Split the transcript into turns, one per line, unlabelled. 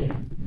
second.